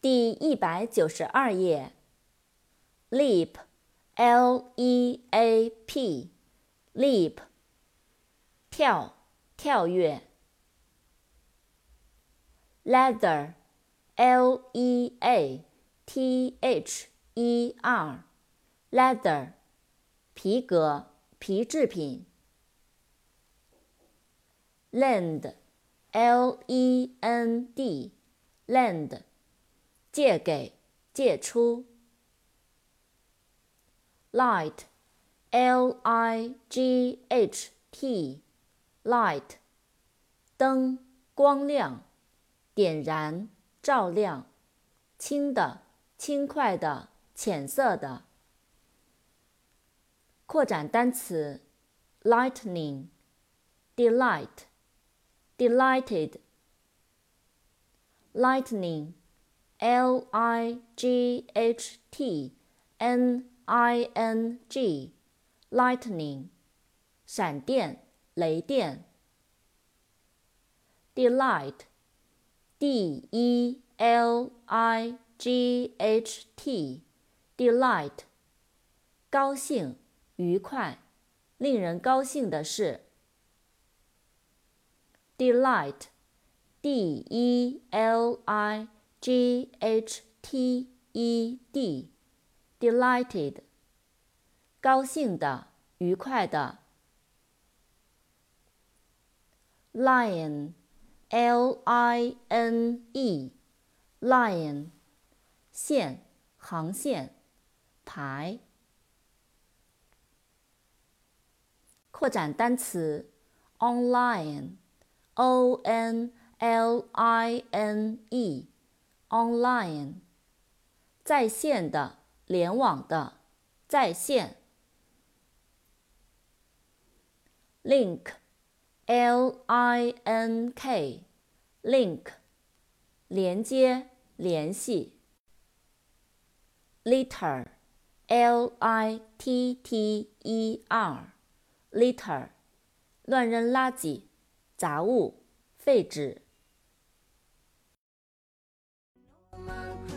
第一百九十二页。leap，L-E-A-P，leap，跳，跳跃。leather，L-E-A-T-H-E-R，leather，皮革，皮制品。lend，L-E-N-D，lend，借给，借出。light，L-I-G-H-T，light，灯，光亮，点燃，照亮，轻的，轻快的，浅色的。扩展单词：lightning, delight, delighted, lightning。lightning，L-I-G-H-T-N。i n g lightning 闪电雷电 delight d e l i g h t delight 高兴愉快令人高兴的事 delight d e l i G h t e d Delighted，高兴的，愉快的。Lion，L-I-N-E，Lion，线，航线，排。扩展单词，online，O N L I N E Online，在线的。联网的，在线。link，L-I-N-K，link，连接，联系。litter，L-I-T-T-E-R，litter，乱扔垃圾，杂物，废纸。My.